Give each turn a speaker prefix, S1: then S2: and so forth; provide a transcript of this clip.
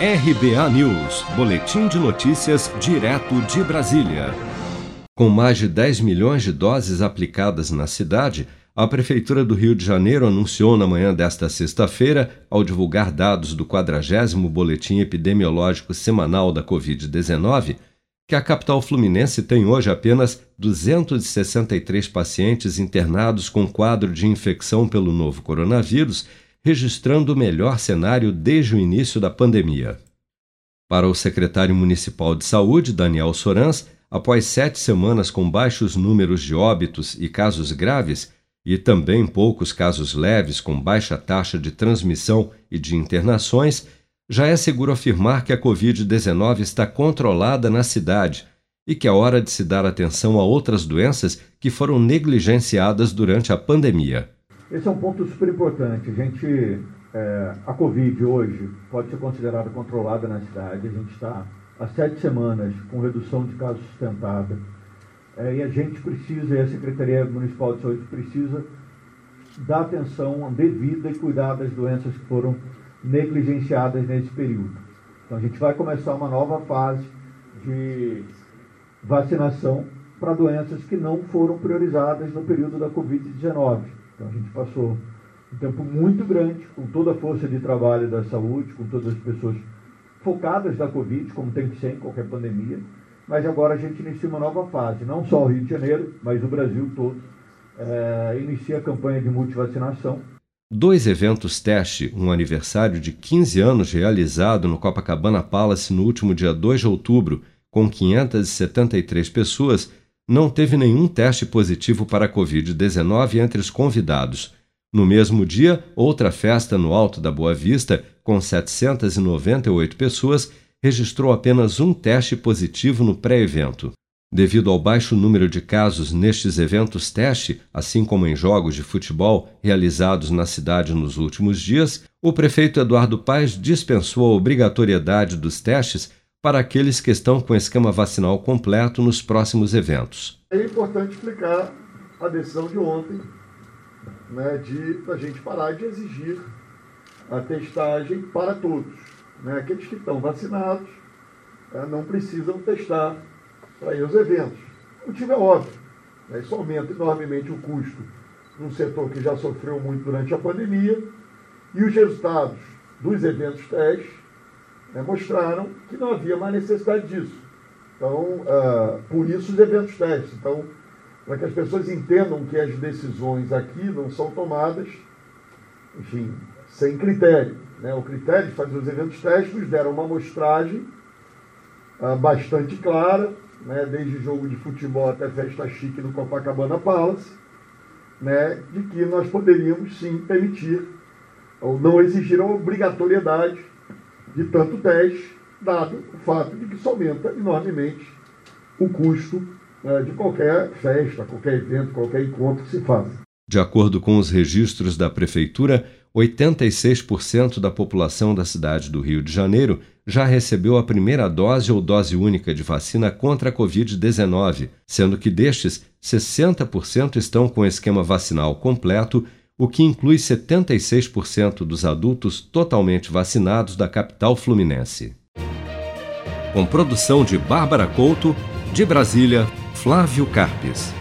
S1: RBA News, Boletim de Notícias, direto de Brasília. Com mais de 10 milhões de doses aplicadas na cidade, a Prefeitura do Rio de Janeiro anunciou na manhã desta sexta-feira, ao divulgar dados do 40 Boletim Epidemiológico Semanal da Covid-19, que a capital fluminense tem hoje apenas 263 pacientes internados com quadro de infecção pelo novo coronavírus registrando o melhor cenário desde o início da pandemia. Para o secretário municipal de saúde, Daniel Sorans, após sete semanas com baixos números de óbitos e casos graves, e também poucos casos leves com baixa taxa de transmissão e de internações, já é seguro afirmar que a Covid-19 está controlada na cidade e que é hora de se dar atenção a outras doenças que foram negligenciadas durante a pandemia.
S2: Esse é um ponto super importante. A gente, é, a Covid hoje pode ser considerada controlada na cidade. A gente está há sete semanas com redução de casos sustentada. É, e a gente precisa, e a Secretaria Municipal de Saúde precisa dar atenção devida e cuidar das doenças que foram negligenciadas nesse período. Então a gente vai começar uma nova fase de vacinação para doenças que não foram priorizadas no período da Covid-19. Então a gente passou um tempo muito grande, com toda a força de trabalho da saúde, com todas as pessoas focadas da Covid, como tem que ser em qualquer pandemia, mas agora a gente inicia uma nova fase, não só o Rio de Janeiro, mas o Brasil todo, é, inicia a campanha de multivacinação.
S1: Dois eventos teste, um aniversário de 15 anos realizado no Copacabana Palace no último dia 2 de outubro, com 573 pessoas, não teve nenhum teste positivo para a Covid-19 entre os convidados. No mesmo dia, outra festa no Alto da Boa Vista, com 798 pessoas, registrou apenas um teste positivo no pré-evento. Devido ao baixo número de casos nestes eventos teste, assim como em jogos de futebol realizados na cidade nos últimos dias, o prefeito Eduardo Paes dispensou a obrigatoriedade dos testes para aqueles que estão com esquema vacinal completo nos próximos eventos.
S2: É importante explicar a decisão de ontem né, de a gente parar de exigir a testagem para todos. Né? Aqueles que estão vacinados né, não precisam testar para ir aos eventos. O motivo é óbvio. Né? Isso aumenta enormemente o custo num setor que já sofreu muito durante a pandemia e os resultados dos eventos testes né, mostraram que não havia mais necessidade disso. Então, uh, por isso os eventos testes. Então, para que as pessoas entendam que as decisões aqui não são tomadas, enfim, sem critério. Né? O critério de fazer os eventos testes nos deram uma amostragem uh, bastante clara, né? desde jogo de futebol até festa chique no Copacabana Palace, né? de que nós poderíamos sim permitir ou não exigir a obrigatoriedade de tanto teste, dado o fato de que isso aumenta enormemente o custo né, de qualquer festa, qualquer evento, qualquer encontro que se faça.
S1: De acordo com os registros da Prefeitura, 86% da população da cidade do Rio de Janeiro já recebeu a primeira dose ou dose única de vacina contra a Covid-19, sendo que destes, 60% estão com esquema vacinal completo o que inclui 76% dos adultos totalmente vacinados da capital fluminense. Com produção de Bárbara Couto, de Brasília, Flávio Carpes.